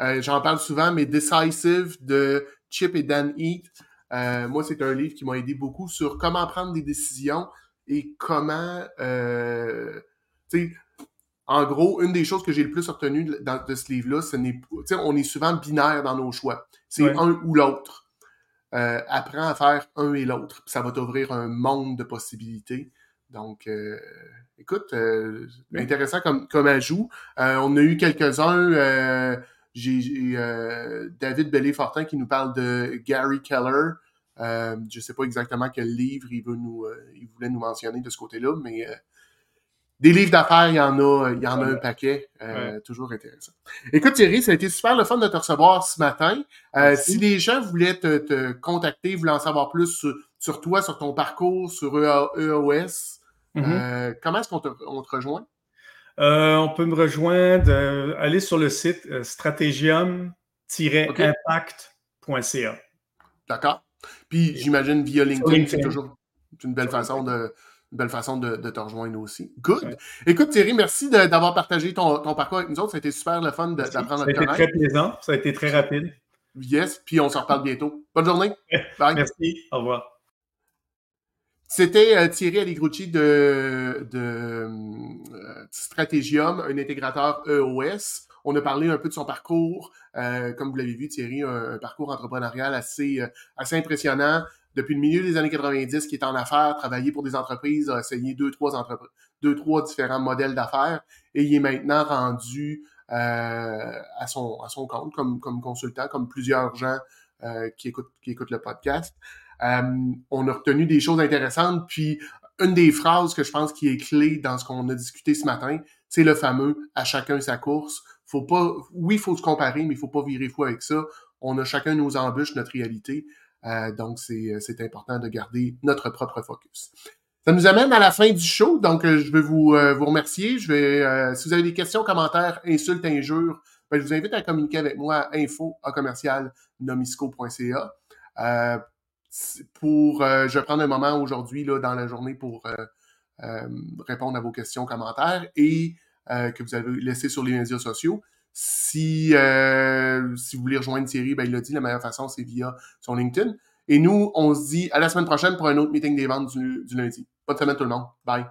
euh, j'en parle souvent, mais Decisive de Chip et Dan Heath. Moi, c'est un livre qui m'a aidé beaucoup sur comment prendre des décisions et comment, tu sais, en gros, une des choses que j'ai le plus obtenu de, de ce livre-là, ce n'est on est souvent binaire dans nos choix. C'est un ou l'autre. Euh, apprends à faire un et l'autre. Ça va t'ouvrir un monde de possibilités. Donc, euh, écoute, euh, intéressant comme, comme ajout. on a eu quelques-uns j'ai David Bellé-Fortin qui nous parle de Gary Keller. Je ne sais pas exactement quel livre il, veut nous, il voulait nous mentionner de ce côté-là, mais des livres d'affaires, il y en a, il y en a un paquet. Toujours intéressant. Écoute Thierry, ça a été super le fun de te recevoir ce matin. si les gens voulaient te, contacter, voulaient en savoir plus sur, toi, sur ton parcours, sur EOS, mm-hmm. comment est-ce qu'on te, te rejoint? Euh, on peut me rejoindre, euh, aller sur le site euh, stratégium-impact.ca. D'accord. Puis j'imagine via LinkedIn, c'est toujours une belle façon de, belle façon de, te rejoindre aussi. Good. Écoute, Thierry, merci d'avoir partagé ton, parcours avec nous autres. Ça a été super le fun d'apprendre à te connaître. Ça a été très plaisant. Ça a été très rapide. Yes. Puis on se reparle bientôt. Bonne journée. (laughs) Bye. Merci. Au revoir. C'était euh, Thierry Allegrucci de, de euh, Strategium, un intégrateur EOS. On a parlé un peu de son parcours. Euh, comme vous l'avez vu, Thierry a un, parcours entrepreneurial assez, assez impressionnant. Depuis le milieu des années 90, qui est en affaires, travaillé pour des entreprises, a essayé deux, trois entreprises, deux, trois différents modèles d'affaires, et il est maintenant rendu à, son, à son compte comme, comme consultant, comme plusieurs gens qui, écoutent, qui écoutent le podcast. Euh, on a retenu des choses intéressantes. Puis une des phrases que je pense qui est clé dans ce qu'on a discuté ce matin, c'est le fameux à chacun sa course. Faut pas, oui, il faut se comparer, mais il faut pas virer fou avec ça. On a chacun nos embûches, notre réalité. Euh, donc, c'est important de garder notre propre focus. Ça nous amène à la fin du show, donc euh, je vais vous, vous remercier. Je vais, si vous avez des questions, commentaires, insultes, injures, ben, je vous invite à communiquer avec moi à info à commercial nomisco.ca pour, euh, je vais prendre un moment aujourd'hui dans la journée pour euh, euh, répondre à vos questions, commentaires et que vous avez laissé sur les médias sociaux. Si, si vous voulez rejoindre Thierry, ben, il l'a dit, la meilleure façon, c'est via son LinkedIn. Et nous, on se dit à la semaine prochaine pour un autre meeting des ventes du, du lundi. Bonne semaine tout le monde. Bye.